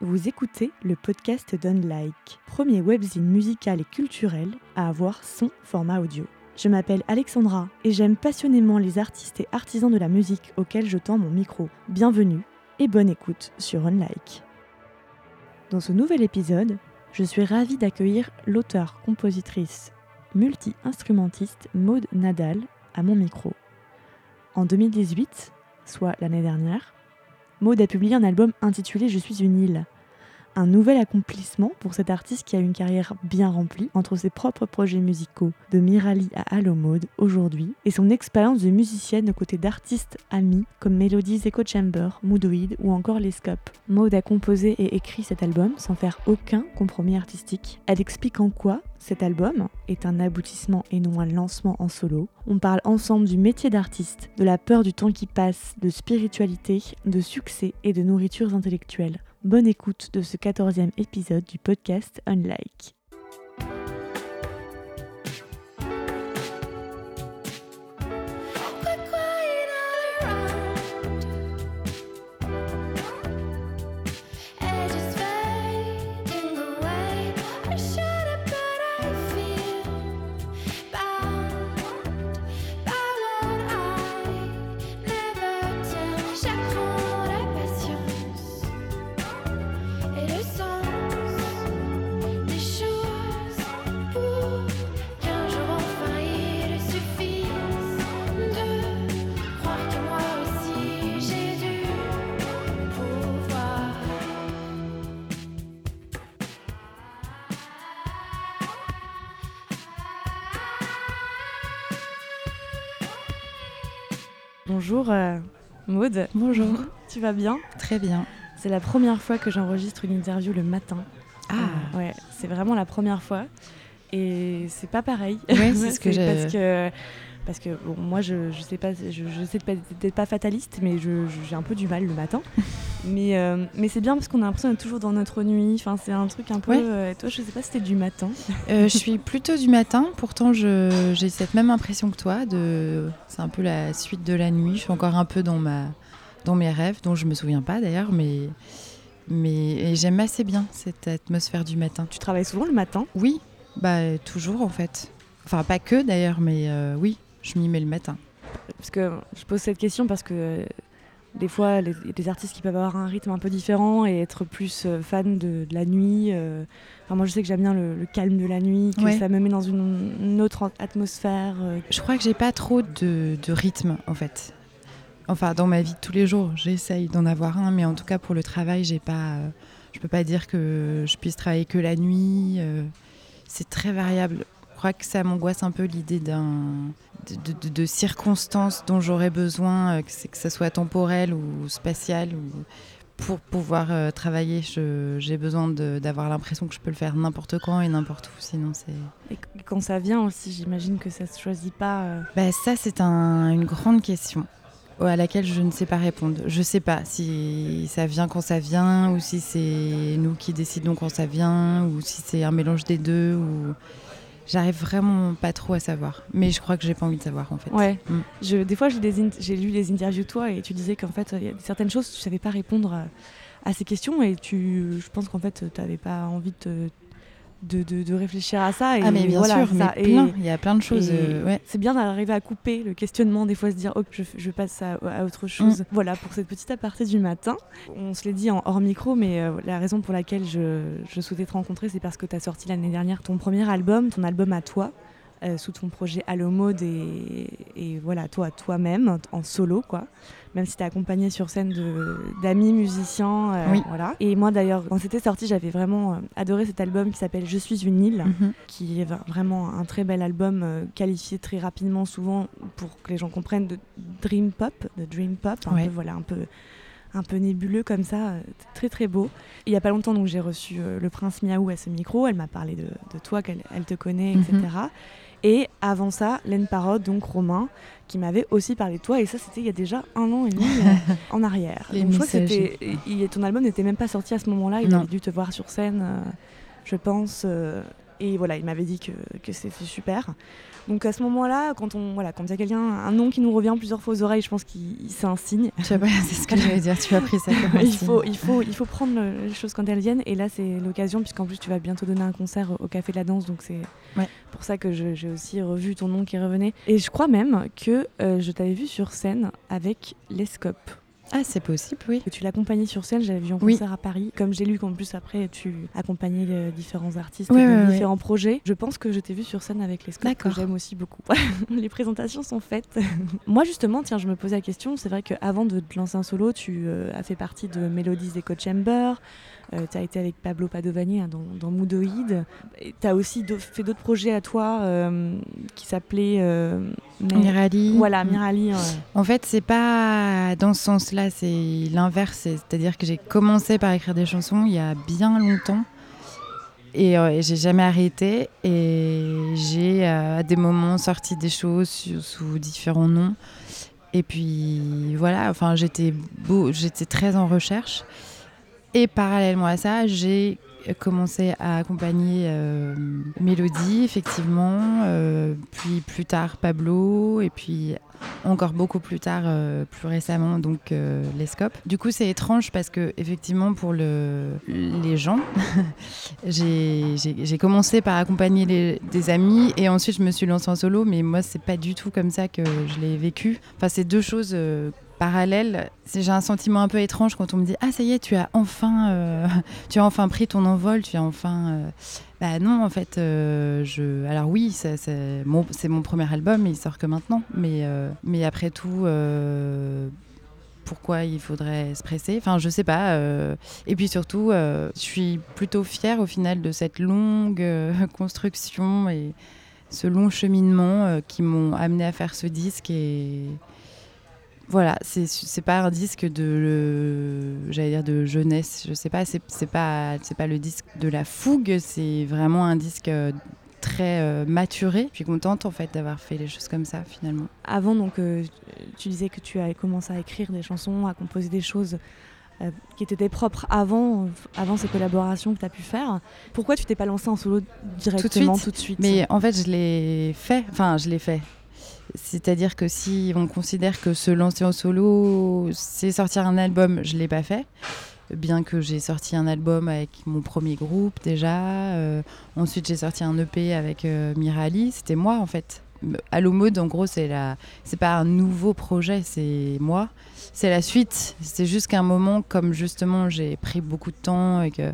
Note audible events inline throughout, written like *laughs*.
Vous écoutez le podcast d'Unlike, premier webzine musical et culturel à avoir son format audio. Je m'appelle Alexandra et j'aime passionnément les artistes et artisans de la musique auxquels je tends mon micro. Bienvenue et bonne écoute sur Unlike. Dans ce nouvel épisode, je suis ravie d'accueillir l'auteur, compositrice, multi-instrumentiste Maude Nadal à mon micro. En 2018, soit l'année dernière, Maud a publié un album intitulé Je suis une île. Un nouvel accomplissement pour cet artiste qui a une carrière bien remplie entre ses propres projets musicaux, de Mirali à Allo Mode aujourd'hui, et son expérience de musicienne aux côtés d'artistes amis comme Melodies Echo Chamber, Moodoid ou encore Les Scopes. Maud a composé et écrit cet album sans faire aucun compromis artistique. Elle explique en quoi cet album est un aboutissement et non un lancement en solo. On parle ensemble du métier d'artiste, de la peur du temps qui passe, de spiritualité, de succès et de nourritures intellectuelles. Bonne écoute de ce quatorzième épisode du podcast Unlike. Bonjour euh, Maud. Bonjour. *laughs* Tu vas bien? Très bien. C'est la première fois que j'enregistre une interview le matin. Ah. Euh, ouais, c'est vraiment la première fois. Et c'est pas pareil. Ouais, *laughs* c'est ce que j'ai- Parce que, parce que bon, moi, je, je sais pas, je, je sais pas- d'être pas fataliste, mais j'ai un peu du mal le matin. *laughs* mais euh, mais c'est bien parce qu'on a l'impression d'être toujours dans notre nuit. Enfin, c'est un truc un peu. Ouais. euh, toi, je sais pas si c'était du matin. Euh, je suis plutôt du matin, pourtant j'ai cette même impression que toi. De... C'est un peu la suite de la nuit. Je suis encore un peu dans, ma... dans mes rêves, dont je me souviens pas d'ailleurs, mais, mais... j'aime assez bien cette atmosphère du matin. Tu travailles souvent le matin? Oui, bah toujours en fait. Enfin, pas que d'ailleurs, mais oui, je m'y mets le matin. Parce que je pose cette question parce que euh, des fois, les, il y a des artistes qui peuvent avoir un rythme un peu différent et être plus euh, fan de, de la nuit. euh. Enfin, moi, je sais que j'aime bien le, le calme de la nuit, que Ouais. ça me met dans une, une autre atmosphère. euh. Je crois que j'ai pas trop de, de rythme en fait. Enfin, dans ma vie de tous les jours, j'essaye d'en avoir un, mais en tout cas pour le travail, j'ai pas. euh, je peux pas dire que je puisse travailler que la nuit. euh, c'est très variable. Je crois que ça m'angoisse un peu l'idée d'un de, de- de circonstances dont j'aurais besoin, euh, que, que ça soit temporel ou spatial ou pour pouvoir euh, travailler, j'ai besoin d'avoir l'impression que je peux le faire n'importe quand et n'importe où. Sinon, c'est Et qu- quand ça vient aussi, j'imagine que ça se choisit pas. euh. Bah, ça, c'est un- une grande question à laquelle je ne sais pas répondre. Je sais pas si ça vient quand ça vient, ou si c'est nous qui décidons quand ça vient, ou si c'est un mélange des deux. Ou... J'arrive vraiment pas trop à savoir. Mais je crois que j'ai pas envie de savoir en fait. Ouais. Mm. Je, des fois, j'ai lu des interviews de toi et tu disais qu'en fait, il y a certaines choses, tu savais pas répondre à, à ces questions et tu, je pense qu'en fait, tu n'avais pas envie de, de, de- de réfléchir à ça. Et Ah mais bien voilà, sûr, mais plein. Il y a plein de choses. Euh, ouais. C'est bien d'arriver à couper le questionnement, des fois se dire, oh, je, je passe à, à autre chose. Voilà, pour cette petite aparté du matin. On se l'est dit en hors micro, mais euh, la raison pour laquelle je, je souhaitais te rencontrer, c'est parce que tu as sorti l'année dernière ton premier album, ton album à toi. Euh, sous ton projet Allo Mode et, et voilà, toi, toi-même, en solo, quoi. Même si tu es accompagné sur scène d'amis musiciens. euh, Oui. Voilà. Et moi, d'ailleurs, quand c'était sorti, j'avais vraiment euh, adoré cet album qui s'appelle Je suis une île Mhm. qui est vraiment un très bel album qualifié très rapidement souvent pour que les gens comprennent de dream pop, de dream pop, un Ouais. peu voilà un peu un peu nébuleux comme ça, très très beau. Il y a pas longtemps donc j'ai reçu le prince Miaou à ce micro, elle m'a parlé de, de toi, qu'elle elle te connaît, etc. Et avant ça, Laine Parode, donc Romain, qui m'avait aussi parlé de toi, et ça c'était il y a déjà un an et demi euh, *laughs* en arrière. Donc, je crois que il- ton album n'était même pas sorti à ce moment-là, il Non. avait dû te voir sur scène, euh, je pense. euh, Et voilà, il m'avait dit que, que c'était super. Donc à ce moment-là, quand on voilà, quand il y a quelqu'un, un nom qui nous revient plusieurs fois aux oreilles, je pense qu'il c'est un signe. Tu vois, c'est ce que *laughs* j'allais dire. Tu as pris ça comme un il signe. faut, il faut, il faut prendre le- les choses quand elles viennent. Et là, c'est l'occasion, puisqu'en plus, tu vas bientôt donner un concert au Café de la Danse. Donc, c'est Ouais. pour ça que j'ai aussi revu ton nom qui revenait. Et je crois même que euh, je t'avais vu sur scène avec l'Escope. Ah, c'est possible, oui. Que tu l'accompagnais sur scène, j'avais vu en Oui. concert à Paris. Comme j'ai lu qu'en plus, après, tu accompagnais euh, différents artistes Ouais, et ouais. différents projets. Je pense que je t'ai vu sur scène avec l'Escope, que D'accord. j'aime aussi beaucoup. *laughs* Les présentations sont faites. *laughs* Moi, justement, tiens, je me posais la question. C'est vrai qu'avant de te lancer un solo, tu euh, as fait partie de Melodies Echo Chamber. Tu as été avec Pablo Padovani hein, dans, dans Moodoïd. Tu as aussi fait d'autres projets à toi euh, qui s'appelaient. euh, Mirali. Voilà. Mirali. euh, En fait, c'est pas dans ce sens-là, c'est l'inverse. c'est- C'est-à-dire que j'ai commencé par écrire des chansons il y a bien longtemps. Et euh, et j'ai jamais arrêté. Et j'ai euh, à des moments sorti des choses sous, sous différents noms. Et puis voilà, enfin, j'étais j'étais très en recherche. Et parallèlement à ça, j'ai commencé à accompagner euh, Mélodie, effectivement, euh, puis plus tard Pablo, et puis encore beaucoup plus tard, euh, plus récemment, donc les scopes. Du coup, c'est étrange parce que effectivement, pour le, les gens, *laughs* j'ai commencé par accompagner des amis et ensuite je me suis lancée en solo, mais moi, c'est pas du tout comme ça que je l'ai vécu. Enfin, c'est deux choses. Parallèles. C'est- j'ai un sentiment un peu étrange quand on me dit ah ça y est tu as enfin euh, *laughs* tu as enfin pris ton envol tu as enfin euh, bah non, en fait, euh, je. Alors oui, c'est mon, premier album, il sort que maintenant. Mais, après tout, pourquoi il faudrait se presser? Enfin, je sais pas. Et puis surtout, je suis plutôt fière au final de cette longue *laughs* construction et ce long cheminement qui m'ont amené à faire ce disque et voilà, c'est pas un disque de j'allais dire de jeunesse, je sais pas, c'est pas c'est pas le disque de la fougue, c'est vraiment un disque euh, très euh, maturé. Je suis contente en fait d'avoir fait les choses comme ça finalement. Avant, donc, euh, tu disais que tu avais commencé à écrire des chansons, à composer des choses euh, qui étaient propres avant, avant ces collaborations que tu as pu faire. Pourquoi tu t'es pas lancé en solo directement suite tout de suite, Mais en fait, je l'ai fait, enfin, je l'ai fait. C'est-à-dire que si on considère que se lancer en solo, c'est sortir un album, je l'ai pas fait. Bien que j'ai sorti un album avec mon premier groupe déjà. euh, ensuite, j'ai sorti un EP avec euh, Mirali. C'était moi en fait. Allo Mode, en gros, c'est la, c'est pas un nouveau projet, c'est moi. C'est la suite. C'est juste qu'à un moment, comme justement, j'ai pris beaucoup de temps et que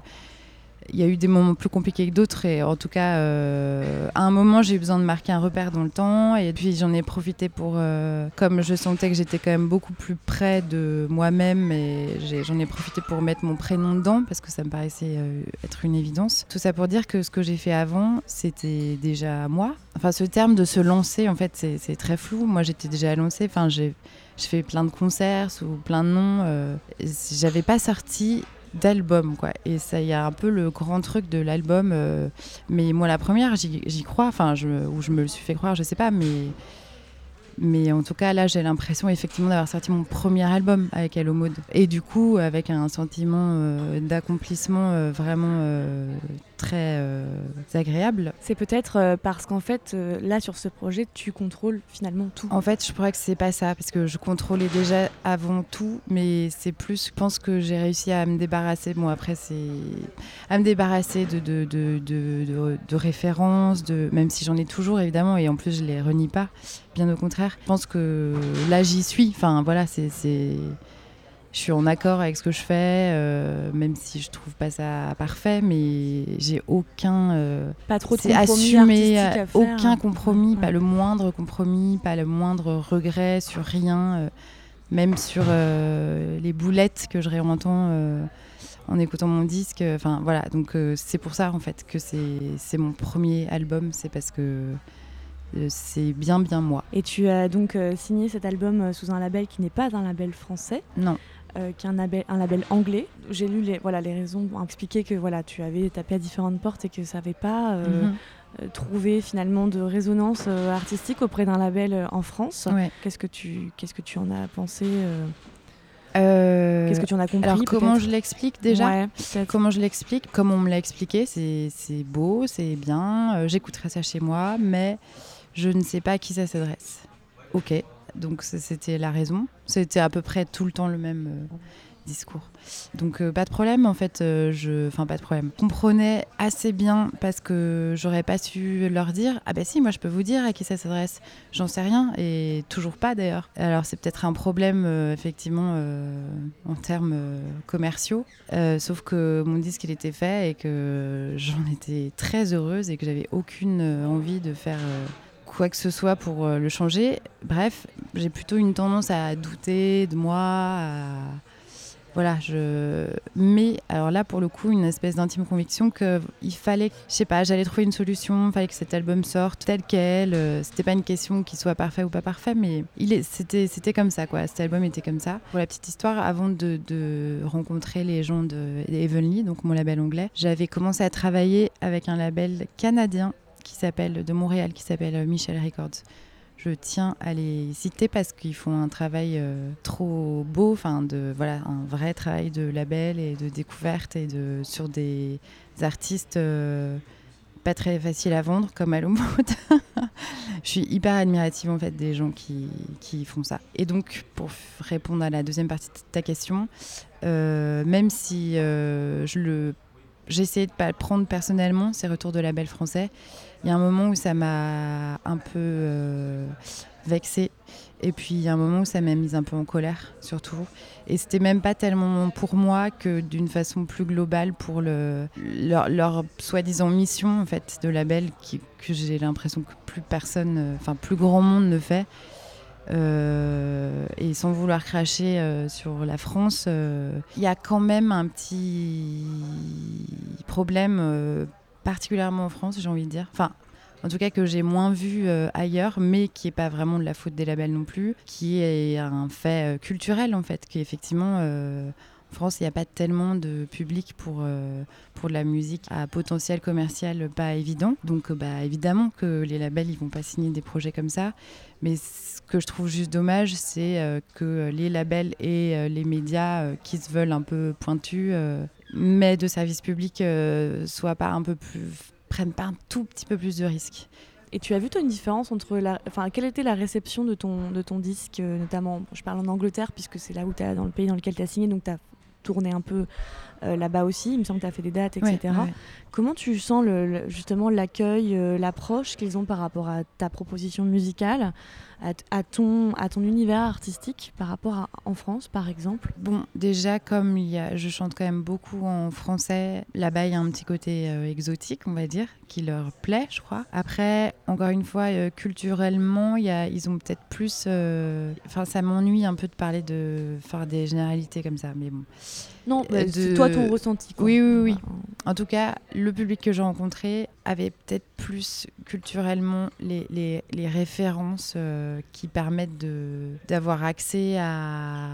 il y a eu des moments plus compliqués que d'autres et en tout cas euh, à un moment j'ai eu besoin de marquer un repère dans le temps et puis j'en ai profité pour euh, comme je sentais que j'étais quand même beaucoup plus près de moi-même et j'en ai profité pour mettre mon prénom dedans parce que ça me paraissait euh, être une évidence. Tout ça pour dire que ce que j'ai fait avant c'était déjà moi. Enfin ce terme de se lancer en fait c'est très flou. Moi j'étais déjà lancée enfin j'ai je fais plein de concerts sous plein de noms euh, j'avais pas sorti d'album quoi. Et ça y a un peu le grand truc de l'album euh, mais moi la première j'y crois enfin ou je me le suis fait croire je sais pas mais mais en tout cas là j'ai l'impression effectivement d'avoir sorti mon premier album avec Hello Mode. Et du coup avec un sentiment euh, d'accomplissement euh, vraiment très euh, agréable C'est peut-être euh, parce qu'en fait, euh, là, sur ce projet, tu contrôles finalement tout. En fait, je crois que c'est pas ça, parce que je contrôlais déjà avant tout, mais c'est plus, je pense que j'ai réussi à me débarrasser. Bon, après, c'est à me débarrasser de, de, de, de, de- de références, de, même si j'en ai toujours évidemment, et en plus, je les renie pas, bien au contraire. Je pense que là, j'y suis. Enfin, voilà, c'est. Je suis en accord avec ce que je fais, euh, même si je trouve pas ça parfait, mais j'ai aucun. euh, Pas trop de compromis à faire. aucun compromis, Ouais. pas le moindre compromis, pas le moindre regret sur rien, euh, même sur les boulettes que je réentends en écoutant mon disque. Enfin voilà, donc c'est pour ça en fait que c'est mon premier album, c'est parce que c'est bien bien moi. Et tu as donc euh, signé cet album sous un label qui n'est pas un label français, Non, euh, qui est un label, un label anglais. J'ai lu les, voilà, les raisons pour expliquer que voilà, tu avais tapé à différentes portes et que ça n'avait pas euh, Mhm. euh, trouvé finalement de résonance euh, artistique auprès d'un label en France. ouais. Qu'est-ce que tu qu'est-ce que tu en as pensé Qu'est-ce que tu en as compris alors comment je l'explique déjà Ouais. Comment je l'explique Comme on me l'a expliqué, c'est c'est beau, c'est bien, j'écouterai ça chez moi, mais je ne sais pas à qui ça s'adresse. Ok, donc c'était la raison. C'était à peu près tout le temps le même euh, discours. Donc euh, pas de problème, en fait, euh, je... enfin pas de problème. Je comprenais assez bien parce que j'aurais pas su leur dire, ah bah si, moi je peux vous dire à qui ça s'adresse. J'en sais rien, et toujours pas d'ailleurs. Alors c'est peut-être un problème, effectivement, en termes commerciaux. Sauf que mon disque il était fait et que j'en étais très heureuse et que j'avais aucune envie de faire quoi que ce soit pour euh, le changer. Bref, j'ai plutôt une tendance à douter de moi. Voilà, je. Mais alors là, pour le coup, une espèce d'intime conviction que il fallait, je sais pas, j'allais trouver une solution, il fallait que cet album sorte tel quel. euh, C'était pas une question qu'il soit parfait ou pas parfait, mais il est, c'était, c'était comme ça, quoi. Cet album était comme ça. Pour la petite histoire, avant de, rencontrer les gens de donc mon label anglais, j'avais commencé à travailler avec un label canadien qui s'appelle de Montréal, qui s'appelle euh, Michel Records. Je tiens à les citer parce qu'ils font un travail euh, trop beau, enfin de voilà un vrai travail de label et de découverte et de sur des artistes euh, pas très faciles à vendre comme Alomode. *laughs* Je suis hyper admirative en fait des gens qui, qui font ça. Et donc pour répondre à la deuxième partie de ta question, même si je le essayé de pas le prendre personnellement, ces retours de label français. Il y a un moment où ça m'a un peu euh, vexée. Et puis il y a un moment où ça m'a mise un peu en colère, surtout. Et c'était même pas tellement pour moi que d'une façon plus globale pour le, leur, soi-disant mission en fait de label que j'ai l'impression que plus personne, euh, enfin plus grand monde ne fait. Euh, et sans vouloir cracher euh, sur la France, il y a quand même un petit problème, particulièrement en France, j'ai envie de dire. Enfin, en tout cas que j'ai moins vu euh, ailleurs, mais qui n'est pas vraiment de la faute des labels non plus, qui est un fait euh, culturel en fait, qui effectivement euh, en France, il n'y a pas tellement de public pour, pour de la musique à potentiel commercial pas évident. Donc, bah, évidemment que les labels, ils vont pas signer des projets comme ça. Mais ce que je trouve juste dommage, c'est que les labels et les médias qui se veulent un peu pointus, mais de service public, euh, soient pas un peu plus prennent pas un tout petit peu plus de risques. Et tu as vu toi une différence entre la, enfin quelle était la réception de ton de ton disque, euh, notamment, je parle en Angleterre puisque c'est là où tu dans le pays dans lequel tu as signé, donc tu as tourné un peu euh, là-bas aussi. Il me semble que tu as fait des dates, etc. Ouais, ouais. Comment tu sens le, le- justement l'accueil, euh, l'approche qu'ils ont par rapport à ta proposition musicale, à, ton, à ton univers artistique par rapport à en France, par exemple? Bon, déjà, comme il y a, je chante quand même beaucoup en français, là-bas, il y a un petit côté euh, exotique, on va dire, qui leur plaît, je crois. Après, encore une fois, euh, culturellement, y a, ils ont peut-être plus... euh, Enfin, ça m'ennuie un peu de parler de... faire des généralités comme ça, mais bon. Non, Euh, bah, c'est de- toi ton ressenti. quoi. Oui, oui, oui. Voilà. En tout cas, le public que j'ai rencontré avait peut-être plus culturellement les, les- les références euh, qui permettent de- d'avoir accès à,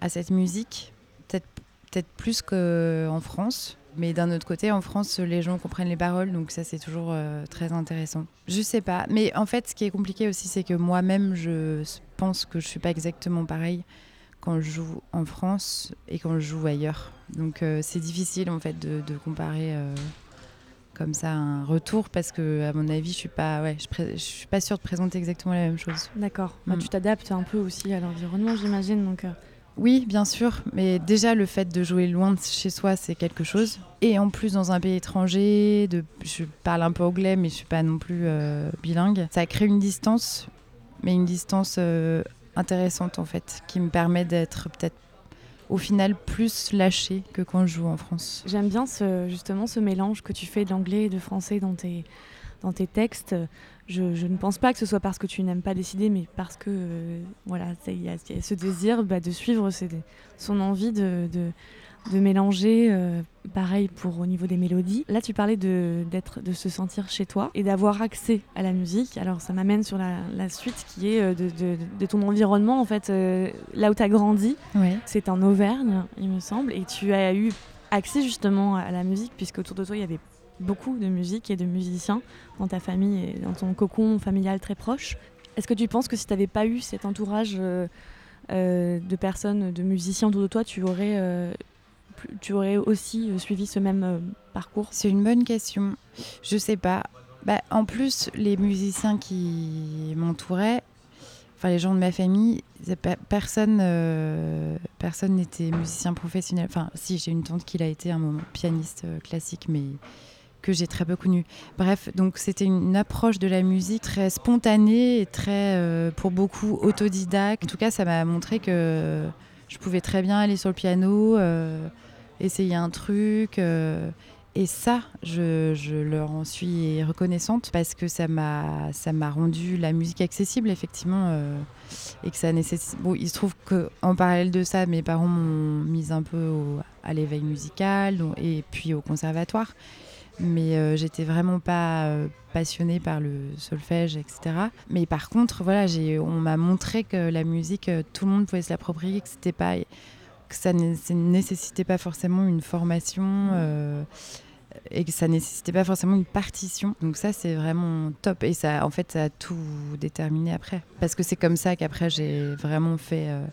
à cette musique, peut-être peut plus qu'en France. Mais d'un autre côté, en France, les gens comprennent les paroles, donc ça, c'est toujours euh, très intéressant. Je sais pas. Mais en fait, ce qui est compliqué aussi, c'est que moi-même, je pense que je suis pas exactement pareil quand je joue en France et quand je joue ailleurs. Donc euh, c'est difficile en fait de, de comparer euh, comme ça un retour parce que à mon avis je suis pas ouais je, suis pas sûre de présenter exactement la même chose. D'accord. Bah, Mm. tu t'adaptes un peu aussi à l'environnement, j'imagine. Donc, euh, Oui, bien sûr, mais déjà le fait de jouer loin de chez soi, c'est quelque chose. Et en plus dans un pays étranger, de, je parle un peu anglais, mais je suis pas non plus bilingue. Ça crée une distance, mais une distance intéressante en fait, qui me permet d'être peut-être au final plus lâchée que quand je joue en France. J'aime bien justement ce mélange que tu fais d'anglais et de français dans tes, dans tes textes. Je, ne pense pas que ce soit parce que tu n'aimes pas décider, mais parce que euh, voilà, il y, a ce désir bah, de suivre son envie de, de mélanger. euh, pareil pour au niveau des mélodies. Là, tu parlais de, d'être, de se sentir chez toi et d'avoir accès à la musique. Alors, ça m'amène sur la, la suite qui est euh, de, de- de ton environnement, en fait, euh, là où tu as grandi. Ouais. C'est en Auvergne, il me semble, et tu as eu accès justement à la musique, puisque autour de toi, il y avait beaucoup de musique et de musiciens dans ta famille et dans ton cocon familial très proche. Est-ce que tu penses que si tu n'avais pas eu cet entourage euh, euh, de personnes, de musiciens autour de toi, tu aurais, euh, tu aurais aussi euh, suivi ce même euh, parcours? C'est une bonne question. Je sais pas. Bah, en plus, les musiciens qui m'entouraient, enfin les gens de ma famille, personne euh, personne n'était musicien professionnel. Enfin, si, j'ai une tante qui l'a été un moment, pianiste classique, mais que j'ai très peu connu. Bref, donc c'était une approche de la musique très spontanée et très, pour beaucoup, autodidacte. En tout cas, ça m'a montré que je pouvais très bien aller sur le piano, essayer un truc. euh, et ça, je, je leur en suis reconnaissante parce que ça m'a ça m'a rendu la musique accessible, effectivement. euh, et que ça nécessite. Bon, il se trouve qu'en parallèle de ça, mes parents m'ont mise un peu à l'éveil musical et puis au conservatoire. Mais euh, j'étais vraiment pas passionnée par le solfège, etc. Mais par contre, voilà, j'ai, on m'a montré que la musique, tout le monde pouvait se l'approprier, que c'était pas, que ça ne nécessitait pas forcément une formation. euh, et que ça nécessitait pas forcément une partition. Donc ça, c'est vraiment top. Et ça, en fait, ça a tout déterminé après. Parce que c'est comme ça qu'après, j'ai vraiment fait euh,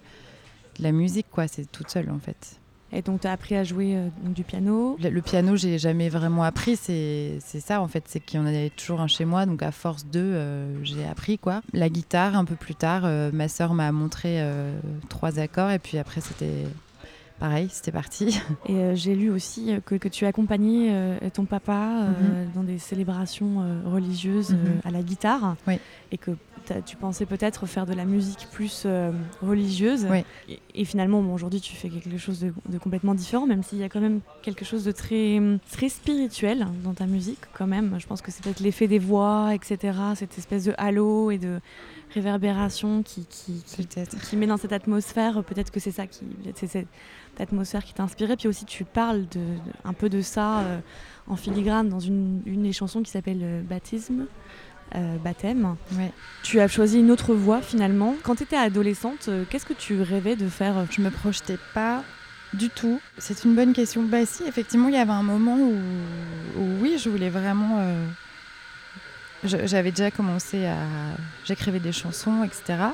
de la musique, quoi. C'est toute seule, en fait. Et donc, tu as appris à jouer euh, du piano? Le, le piano, j'ai jamais vraiment appris. C'est ça, en fait. C'est qu'il y en avait toujours un chez moi. Donc à force de, euh, j'ai appris, quoi. La guitare, un peu plus tard, euh, ma sœur m'a montré trois accords. Et puis après, c'était pareil, c'était parti. *laughs* Et euh, j'ai lu aussi euh, que, que tu accompagnais euh, ton papa euh, dans des célébrations religieuses Mhm. à la guitare. Oui. Et que tu pensais peut-être faire de la musique plus religieuse. Oui. Et, et finalement, bon, aujourd'hui, tu fais quelque chose de, de complètement différent, même s'il y a quand même quelque chose de très, très spirituel dans ta musique, quand même. Je pense que c'est peut-être l'effet des voix, etc. Cette espèce de halo et de réverbération qui, qui, qui, met dans cette atmosphère. Peut-être que c'est ça qui, c'est cette atmosphère qui t'a inspiré. Puis aussi, tu parles de, un peu de ça euh, en filigrane dans une, une des chansons qui s'appelle euh, Baptisme, euh, baptême. Ouais. Tu as choisi une autre voie finalement. Quand tu étais adolescente, qu'est-ce que tu rêvais de faire Je me projetais pas du tout. C'est une bonne question. Bah si, effectivement, il y avait un moment où, où oui, je voulais vraiment... euh, J'avais déjà commencé à... J'écrivais des chansons, etc.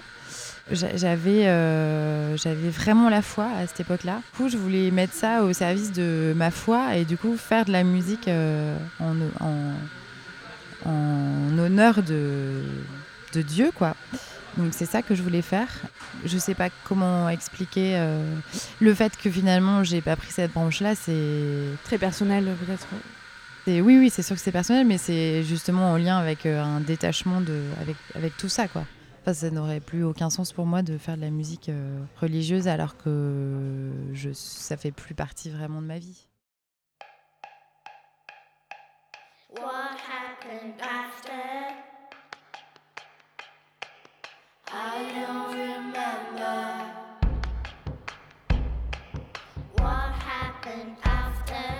J'a- J'avais euh, vraiment la foi à cette époque-là. Du coup, je voulais mettre ça au service de ma foi et du coup faire de la musique euh, en, en, en honneur de, de Dieu, quoi. Donc c'est ça que je voulais faire. Je sais pas comment expliquer euh, le fait que finalement j'ai pas pris cette branche-là. C'est, Très personnel peut-être. Oui, oui, c'est sûr que c'est personnel, mais c'est justement en lien avec euh, un détachement de, avec, avec tout ça, quoi. Enfin, ça n'aurait plus aucun sens pour moi de faire de la musique euh, religieuse alors que je, ça fait plus partie vraiment de ma vie. What happened after? I don't remember. What happened after?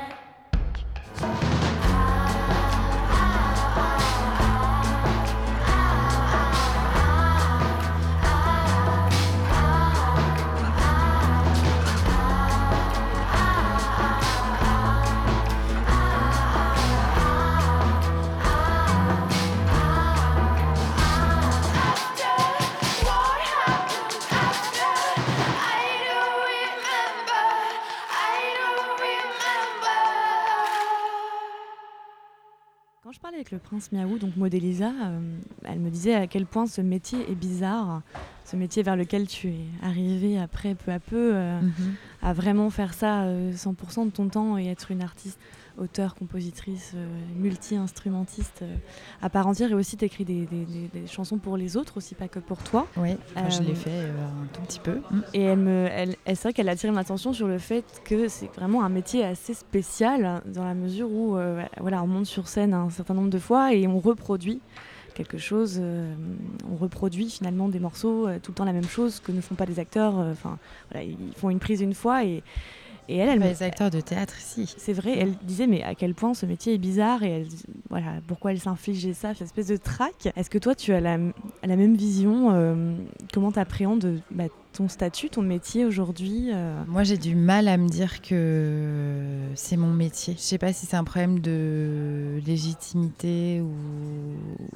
Avec le prince Miaou, donc Modélisa, euh, elle me disait à quel point ce métier est bizarre, ce métier vers lequel tu es arrivé après peu à peu, euh, à vraiment faire ça euh, 100% de ton temps et être une artiste, auteur, compositrice, euh, multi-instrumentiste euh, à part entière et aussi t'écris des, des- des- des chansons pour les autres aussi, pas que pour toi. Oui, enfin, je l'ai fait euh, un tout petit peu. Mm. Et elle me, elle, elle- c'est vrai qu'elle a attiré mon attention sur le fait que c'est vraiment un métier assez spécial dans la mesure où euh, voilà, on monte sur scène un certain nombre de fois et on reproduit quelque chose, euh, on reproduit finalement des morceaux, euh, tout le temps la même chose que ne font pas des acteurs. euh, voilà, ils font une prise une fois et Et elle, elle Pas me- les acteurs de théâtre ici. c'est vrai, elle disait mais à quel point ce métier est bizarre et elle, voilà pourquoi elle s'infligeait ça, cette espèce de trac. Est-ce que toi tu as la, la même vision euh, Comment tu appréhendes bah, ton statut, ton métier aujourd'hui euh? Moi, j'ai du mal à me dire que c'est mon métier. Je sais pas si c'est un problème de légitimité ou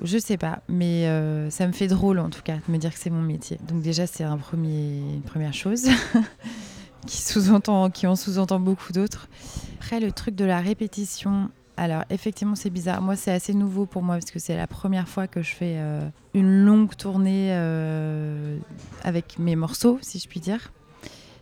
je sais pas, mais euh, ça me fait drôle en tout cas de me dire que c'est mon métier. Donc déjà, c'est un premier, une première chose *laughs* qui sous-entend, qui en sous-entend beaucoup d'autres. Après, le truc de la répétition. Alors effectivement c'est bizarre. Moi c'est assez nouveau pour moi parce que c'est la première fois que je fais euh, une longue tournée euh, avec mes morceaux, si je puis dire.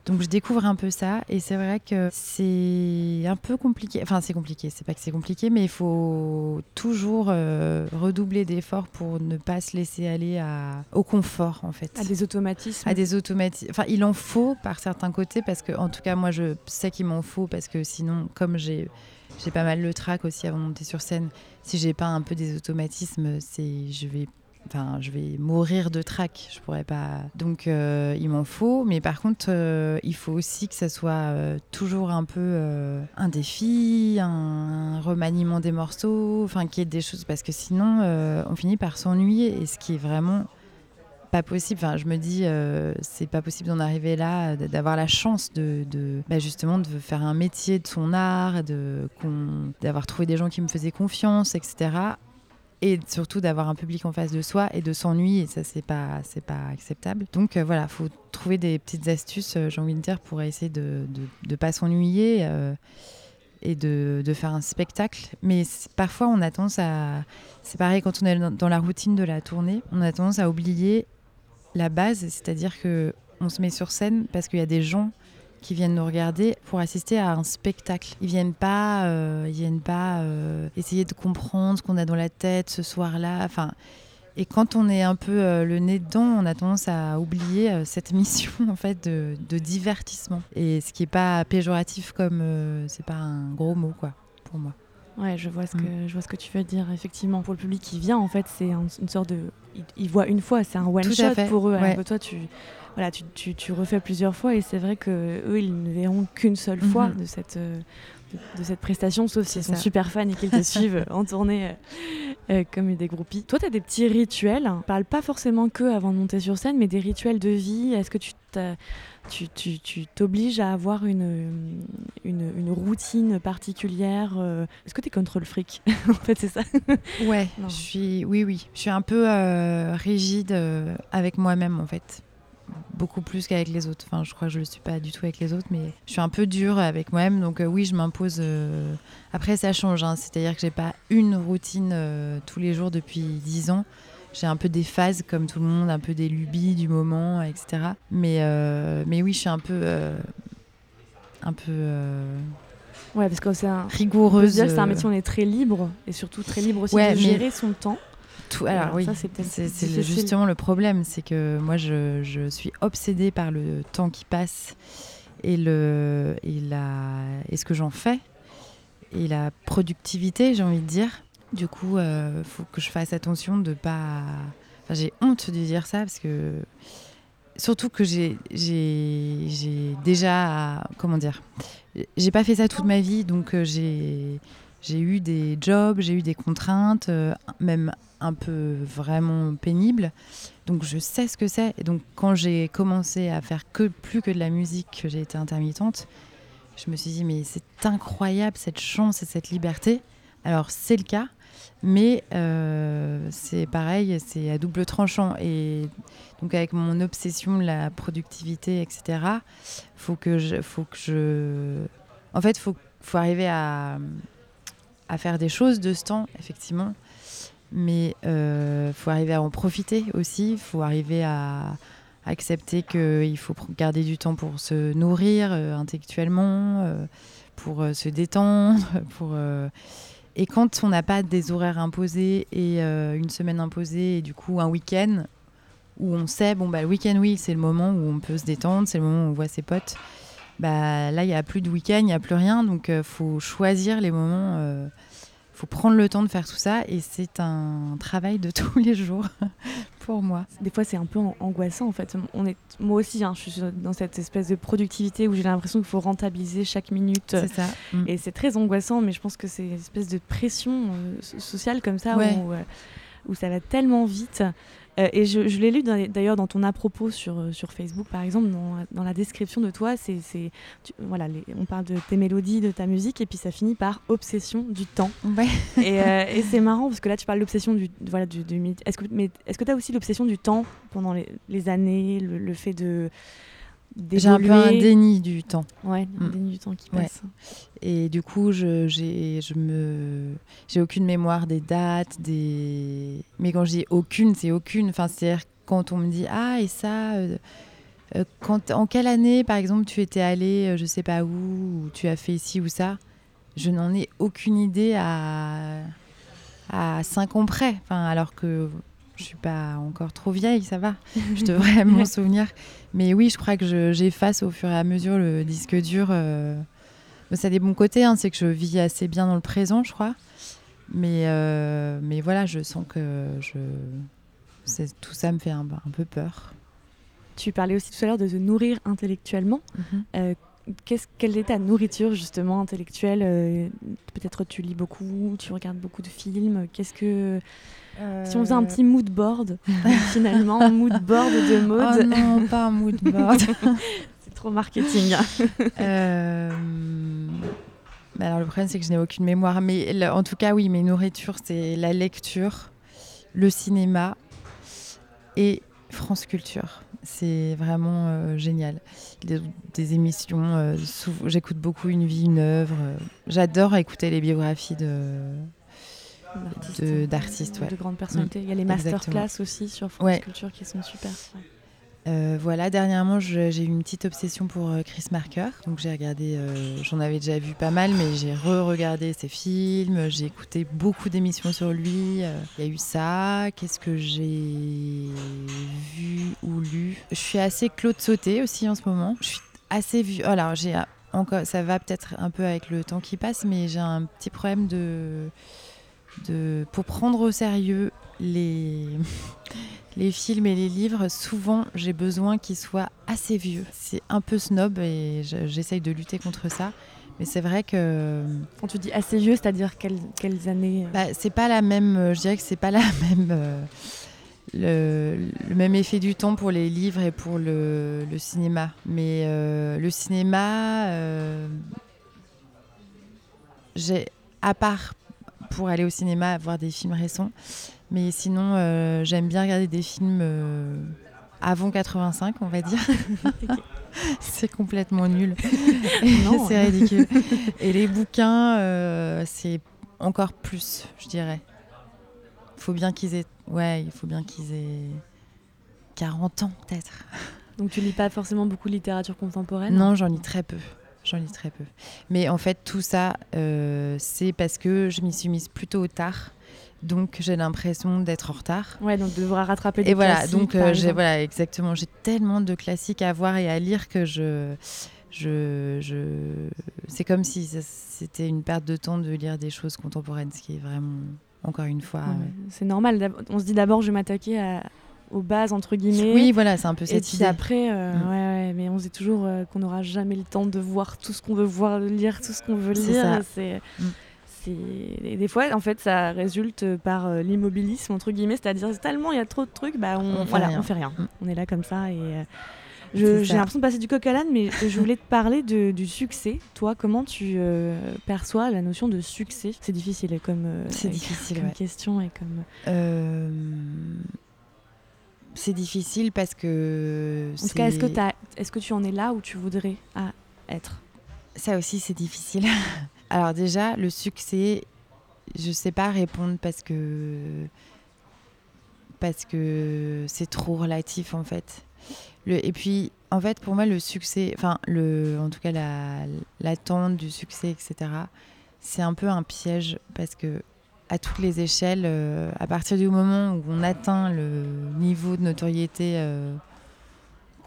Donc je découvre un peu ça et c'est vrai que c'est un peu compliqué. Enfin c'est compliqué, c'est pas que c'est compliqué, mais il faut toujours euh, redoubler d'efforts pour ne pas se laisser aller à, au confort en fait. À des automatismes À des automatismes. Enfin il en faut par certains côtés parce que en tout cas moi je sais qu'il m'en faut parce que sinon comme j'ai j'ai pas mal le trac aussi avant de monter sur scène, si j'ai pas un peu des automatismes, c'est je vais Enfin, je vais mourir de trac, je pourrais pas. Donc, euh, il m'en faut, mais par contre, euh, il faut aussi que ça soit euh, toujours un peu un défi, un, remaniement des morceaux, enfin, qu'il y ait des choses, parce que sinon, on finit par s'ennuyer, et ce qui est vraiment pas possible. Enfin, je me dis, euh, c'est pas possible d'en arriver là, d'avoir la chance de, bah, justement, de faire un métier de son art, de d'avoir trouvé des gens qui me faisaient confiance, etc et surtout d'avoir un public en face de soi et de s'ennuyer ça c'est pas c'est pas acceptable. Donc euh, voilà faut trouver des petites astuces euh, j'ai envie de dire pour essayer de de pas s'ennuyer euh, et de, de faire un spectacle. Mais parfois on a tendance à c'est pareil quand on est dans la routine de la tournée on a tendance à oublier la base c'est-à-dire que on se met sur scène parce qu'il y a des gens qui viennent nous regarder pour assister à un spectacle. Ils viennent pas, euh, ils viennent pas euh, essayer de comprendre ce qu'on a dans la tête ce soir-là. Enfin, et quand on est un peu euh, le nez dedans, on a tendance à oublier cette *laughs* mission en fait de, divertissement. Et ce qui est pas péjoratif comme c'est pas un gros mot quoi pour moi. Ouais, je vois ce Mm. que je vois ce que tu veux dire. Effectivement, pour le public qui vient, en fait, c'est un- une sorte de, ils, voient une fois, c'est un one Tout shot pour eux. Alors ouais. que toi, tu, voilà, tu, tu, tu refais plusieurs fois, et c'est vrai que eux, ils ne verront qu'une seule fois Mhm. de cette euh, de, de cette prestation, sauf s'ils sont super fans et qu'ils te *laughs* suivent en tournée euh, euh, comme des groupies. Toi, tu as des petits rituels. On parle pas forcément que avant de monter sur scène, mais des rituels de vie. Est-ce que tu t'as- tu tu- tu t'obliges à avoir une, une, une routine particulière euh, Est-ce que tu es contrôle fric? *laughs* En fait, c'est ça. Ouais, *laughs* Non. je suis, oui, oui, je suis un peu euh, rigide euh, avec moi-même en fait, beaucoup plus qu'avec les autres. Enfin, je crois que je le suis pas du tout avec les autres, mais je suis un peu dure avec moi-même, donc euh, oui, je m'impose. Après, ça change, hein, c'est-à-dire que j'ai pas une routine tous les jours depuis 10 ans. J'ai un peu des phases comme tout le monde, un peu des lubies du moment, etc. Mais, euh, mais oui, je suis un peu, euh, un peu euh, Ouais, parce que c'est un. Rigoureuse. c'est un métier où on est très libre et surtout très libre aussi Ouais, de mais- gérer son temps. Tout, alors alors oui, c'est justement le problème, c'est que moi je, je suis obsédée par le temps qui passe et, le, et, la, et ce que j'en fais et la productivité, j'ai envie de dire. Du coup, il faut que je fasse attention de pas. J'ai honte de dire ça parce que surtout que j'ai déjà comment dire j'ai pas fait ça toute ma vie donc euh, j'ai j'ai eu des jobs j'ai eu des contraintes euh, même un peu vraiment pénibles donc je sais ce que c'est et donc quand j'ai commencé à faire que plus que de la musique que j'ai été intermittente je me suis dit mais c'est incroyable cette chance et cette liberté alors c'est le cas mais euh, c'est pareil c'est à double tranchant et donc avec mon obsession la productivité, etc., faut que faut que je, en fait, faut, faut arriver à, à faire des choses de ce temps, effectivement, mais euh, faut arriver à en profiter aussi. Faut arriver à accepter qu'il faut garder du temps pour se nourrir euh, intellectuellement, euh, pour se détendre, *laughs* pour et quand on n'a pas des horaires imposés et euh, une semaine imposée et du coup un week-end où on sait, bon, bah, le week-end, oui, c'est le moment où on peut se détendre, c'est le moment où on voit ses potes. Bah, là, il n'y a plus de week-end, il n'y a plus rien. Donc, il faut choisir les moments. Il faut prendre le temps de faire tout ça. Et c'est un travail de *laughs* tous les jours pour moi. Des fois, c'est un peu an- angoissant en fait. On est, moi aussi, hein, je suis dans cette espèce de productivité où j'ai l'impression qu'il faut rentabiliser chaque minute. C'est ça. Mm. Et c'est très angoissant, mais je pense que c'est une espèce de pression euh, so- sociale comme ça Ouais. où, euh, où ça va tellement vite. Euh, et je, je l'ai lu d'ailleurs dans ton à-propos sur, euh, sur Facebook, par exemple, dans, dans la description de toi, c'est, voilà, les- on parle de tes mélodies, de ta musique, et puis ça finit par obsession du temps. Ouais. et, euh, et c'est marrant parce que là, tu parles d'obsession du, voilà, du, du mi- Est-ce que, mais est-ce que tu as aussi l'obsession du temps pendant les, les années, le, le fait de. J'ai un peu un déni du temps. Ouais, un Mm. déni du temps qui Ouais. passe. Et du coup, je j'ai je me j'ai aucune mémoire des dates, des mais quand je dis aucune, c'est aucune. Enfin, c'est-à-dire quand on me dit ah et ça, euh, euh, quand en quelle année, par exemple, tu étais allé, euh, je sais pas où, ou tu as fait ci ou ça, je n'en ai aucune idée à à 5 ans près. Enfin, alors que je suis pas encore trop vieille, ça va. Je devrais *laughs* m'en souvenir. Mais oui, je crois que je- j'efface au fur et à mesure le disque dur. euh, mais ça a des bons côtés, hein, c'est que je vis assez bien dans le présent, je crois. Mais, euh, mais voilà, je sens que je... tout ça me fait un, un peu peur. Tu parlais aussi tout à l'heure de te nourrir intellectuellement. Euh, qu'est-ce, quelle est ta nourriture justement intellectuelle? Euh, Peut-être tu lis beaucoup, tu regardes beaucoup de films. Qu'est-ce que si on faisait un petit mood board *laughs* finalement, mood board de Oh mode, non, pas un mood board. *laughs* c'est trop marketing. *laughs* Euh, bah alors le problème, c'est que je n'ai aucune mémoire. Mais en tout cas, oui, mes nourritures, c'est la lecture, le cinéma et France Culture. C'est vraiment euh, génial. Des, des émissions, euh, j'écoute beaucoup Une vie, une œuvre. euh, J'adore écouter les biographies de. D'artistes, De- ouais. de grandes personnalités. Il y a les Exactement. masterclass aussi sur France Ouais. Culture qui sont super. ouais. Euh, voilà, dernièrement, j'ai eu une petite obsession pour euh, Chris Marker. Donc, j'ai regardé, euh, j'en avais déjà vu pas mal, mais j'ai re-regardé ses films. J'ai écouté beaucoup d'émissions sur lui. Il y a eu ça. Qu'est-ce que j'ai vu ou lu? Je suis assez Claude Sauté aussi en ce moment. Je suis assez vue. Alors, j'ai un- encore, ça va peut-être un peu avec le temps qui passe, mais j'ai un petit problème de, de pour prendre au sérieux les *laughs* les films et les livres, souvent j'ai besoin qu'ils soient assez vieux. C'est un peu snob et je- j'essaye de lutter contre ça. Mais c'est vrai que Quand tu dis assez vieux, c'est-à-dire quelles, quelles années euh, bah, c'est pas la même. euh, Je dirais que c'est pas la *laughs* même. euh, le, le même effet du temps pour les livres et pour le, le cinéma. Mais euh, le cinéma, euh, j'ai à part pour aller au cinéma voir des films récents, mais sinon euh, j'aime bien regarder des films euh, avant 85, on va dire. *laughs* c'est complètement nul. *laughs* C'est ridicule. Et les bouquins, euh, c'est encore plus, je dirais. Il faut bien qu'ils aient, ouais, il faut bien qu'ils aient 40 ans peut-être. Donc tu lis pas forcément beaucoup de littérature contemporaine? Non, j'en lis très peu. J'en lis très peu. Mais en fait, tout ça, euh, c'est parce que je m'y suis mise plutôt tard. Donc, j'ai l'impression d'être en retard. Ouais, donc de devoir rattraper des Et voilà, donc euh, j'ai voilà exactement, j'ai tellement de classiques à voir et à lire que je je, je c'est comme si c'était une perte de temps de lire des choses contemporaines, ce qui est vraiment encore une fois. Ouais, euh, C'est normal. On se dit d'abord, je vais m'attaquer à- aux bases, entre guillemets. Oui, voilà, c'est un peu Et cette idée. après, euh, Mm. ouais, ouais, mais on se dit toujours euh, qu'on n'aura jamais le temps de voir tout ce qu'on veut voir, lire tout ce qu'on veut lire. C'est, Mm. et des fois, en fait, ça résulte par euh, l'immobilisme entre guillemets, c'est-à-dire tellement il y a trop de trucs, bah on, On fait voilà, rien. on fait rien. Mm. On est là comme ça et j'ai l'impression de passer du coq à l'âne, mais je voulais te parler de- du succès. Toi, comment tu euh, perçois la notion de succès? C'est difficile comme, euh, C'est difficile, comme ouais. question et comme. Euh, c'est difficile parce que En tout cas, est-ce que, tu en es là où tu voudrais être? Ça aussi, c'est difficile. *laughs* Alors déjà, le succès, je sais pas répondre parce que parce que c'est trop relatif en fait. Le, et puis, en fait, pour moi, le succès, enfin, le, en tout cas, la- l'attente du succès, etc., c'est un peu un piège parce que à toutes les échelles, euh, à partir du moment où on atteint le niveau de notoriété euh,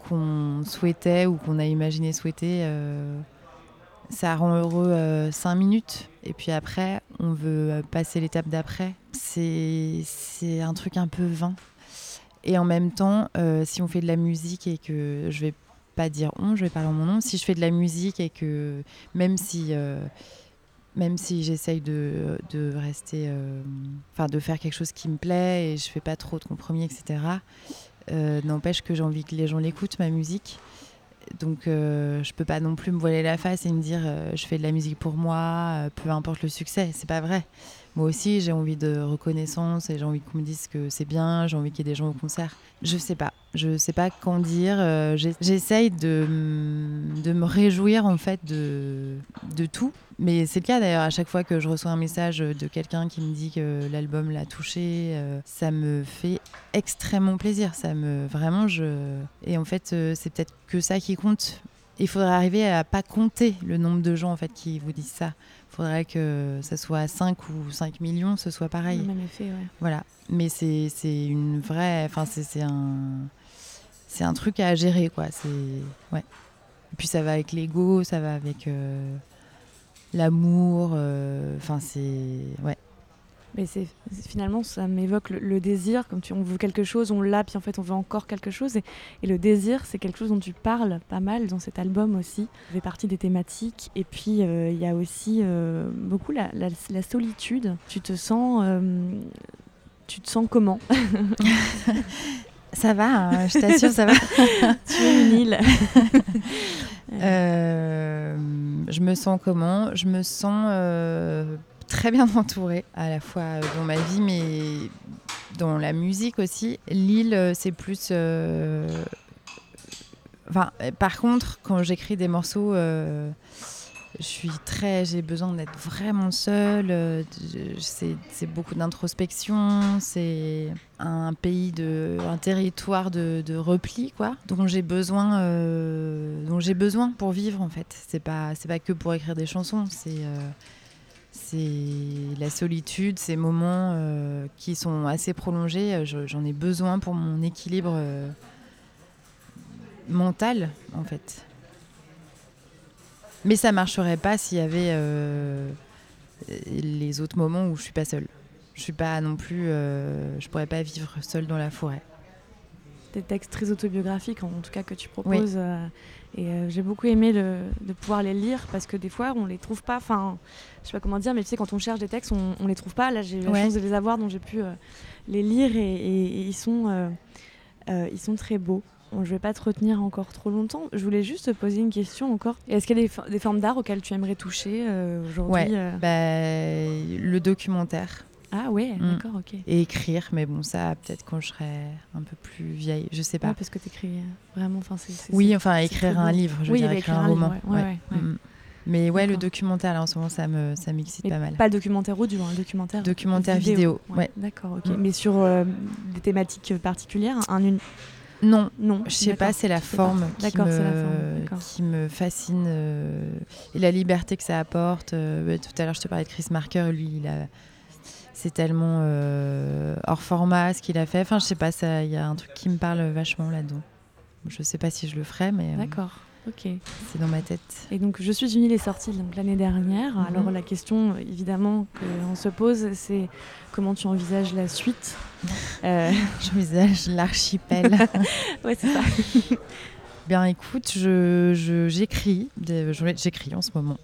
qu'on souhaitait ou qu'on a imaginé souhaiter, euh, ça rend heureux euh, cinq minutes. Et puis après, on veut passer l'étape d'après. C'est un truc un peu vain. Et en même temps, si on fait de la musique et que je vais pas dire on, je vais parler en mon nom, si je fais de la musique et que même si, même si j'essaye de, de rester, euh, enfin de faire quelque chose qui me plaît et je fais pas trop de compromis, etc., euh, n'empêche que j'ai envie que les gens l'écoutent, ma musique. Donc euh, je peux pas non plus me voiler la face et me dire je fais de la musique pour moi, peu importe le succès, c'est pas vrai. Moi aussi j'ai envie de reconnaissance et j'ai envie qu'on me dise que c'est bien, j'ai envie qu'il y ait des gens au concert. Je sais pas, je sais pas quand dire. euh, J'essaye de, de me réjouir en fait de, de tout. Mais c'est le cas d'ailleurs, à chaque fois que je reçois un message de quelqu'un qui me dit que l'album l'a touché, euh, ça me fait extrêmement plaisir. Ça me vraiment je et en fait euh, c'est peut-être que ça qui compte. Il faudrait arriver à pas compter le nombre de gens en fait qui vous disent ça. Il faudrait que ça soit 5 ou 5 millions, ce soit pareil. Même effet, ouais. Voilà. Mais c'est c'est une vraie enfin c'est c'est un c'est un truc à gérer quoi, c'est ouais. Et puis ça va avec l'ego, ça va avec euh, l'amour euh, enfin c'est ouais. Mais c'est finalement ça m'évoque le, le désir, comme tu on veut quelque chose, on l'a, puis en fait on veut encore quelque chose. Et, et le désir, c'est quelque chose dont tu parles pas mal dans cet album aussi. Ça fait partie des thématiques. Et puis euh, il y a aussi euh, beaucoup la, la- la solitude. Tu te sens, euh, tu te sens comment? *laughs* Ça va, hein, je t'assure ça va. *laughs* Tu es une île. *laughs* Je me sens comment? Je me sens très bien *laughs* entourée, à la fois dans ma vie, mais dans la musique aussi. L'île, euh, c'est plus. euh, Enfin, euh, par contre, quand j'écris des morceaux, euh, je suis très. J'ai besoin d'être vraiment seule. euh, C'est beaucoup d'introspection. C'est un pays de. un territoire de, repli, quoi, dont j'ai besoin. euh, dont j'ai besoin pour vivre, en fait. C'est pas, c'est pas que pour écrire des chansons. C'est. C'est la solitude, ces moments euh, qui sont assez prolongés. euh, je- J'en ai besoin pour mon équilibre euh, mental, en fait. Mais ça marcherait pas s'il y avait euh, les autres moments où je suis pas seule. Je suis pas non plus, je pourrais pas vivre seule dans la forêt. des textes très autobiographiques, en tout cas que tu proposes. Et euh, j'ai beaucoup aimé le- de pouvoir les lire parce que des fois on les trouve pas. Enfin, je sais pas comment dire, mais tu sais, quand on cherche des textes, on, on les trouve pas. Là, j'ai eu la Ouais. chance de les avoir, donc j'ai pu euh, les lire et, et- et ils sont, euh, ils sont très beaux. Bon, je vais pas te retenir encore trop longtemps. Je voulais juste te poser une question encore. Est-ce qu'il y a des, for- des formes d'art auxquelles tu aimerais toucher aujourd'hui Ouais. Bah, le documentaire Ah ouais, Mm. d'accord, ok. et écrire, mais bon, ça, peut-être quand je serai un peu plus vieille, je sais pas. Ouais, parce que t'écris vraiment. Enfin, c'est. oui, enfin, écrire un beau. livre, je veux Oui, va écrire un roman. livre, ouais, ouais, ouais. Mm. Mais ouais, le documentaire, là, en ce moment, ça me, ça m'excite pas mal. Pas le documentaire audio, un documentaire. Documentaire vidéo, ouais. D'accord, ok. Mm. Mais sur euh, des thématiques particulières, un, une... Non, non. je sais pas, c'est la tu sais pas. forme qui c'est la forme, me, qui me fascine euh, et la liberté que ça apporte. Euh, tout à l'heure, je te parlais de Chris Marker, lui, il a, c'est tellement euh, hors format ce qu'il a fait. Enfin, je sais pas, il y a un truc qui me parle vachement là-dedans. Je sais pas si je le ferai, mais euh, D'accord, ok. c'est dans ma tête. Et donc, Je suis une île est sortie l'année dernière. Mhm. Alors, la question, évidemment, qu'on se pose, c'est comment tu envisages la suite *laughs* Euh, *laughs* J'envisage l'archipel. *laughs* Ouais, c'est ça. Bien, écoute, je, je- j'écris en ce moment.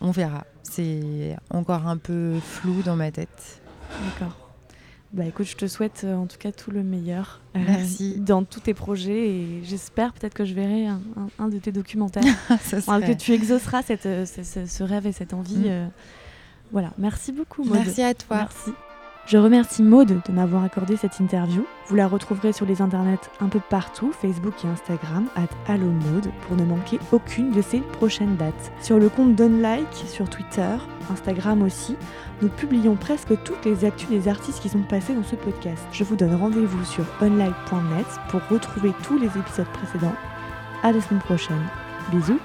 On verra. C'est encore un peu flou dans ma tête. D'accord. Bah écoute, je te souhaite euh, en tout cas tout le meilleur euh, Merci. *laughs* dans tous tes projets et j'espère peut-être que je verrai un, un- un de tes documentaires. *laughs* Ça Enfin, que tu exauceras cette, euh, ce, rêve et cette envie. Mm. euh, Voilà, merci beaucoup Maud. Merci à toi. Merci. Je remercie Maude de m'avoir accordé cette interview. Vous la retrouverez sur les internets un peu partout, Facebook et Instagram, at allomaude, pour ne manquer aucune de ses prochaines dates. Sur le compte Like sur Twitter, Instagram aussi, nous publions presque toutes les actus des artistes qui sont passés dans ce podcast. Je vous donne rendez-vous sur onlive.net pour retrouver tous les épisodes précédents. À la semaine prochaine. Bisous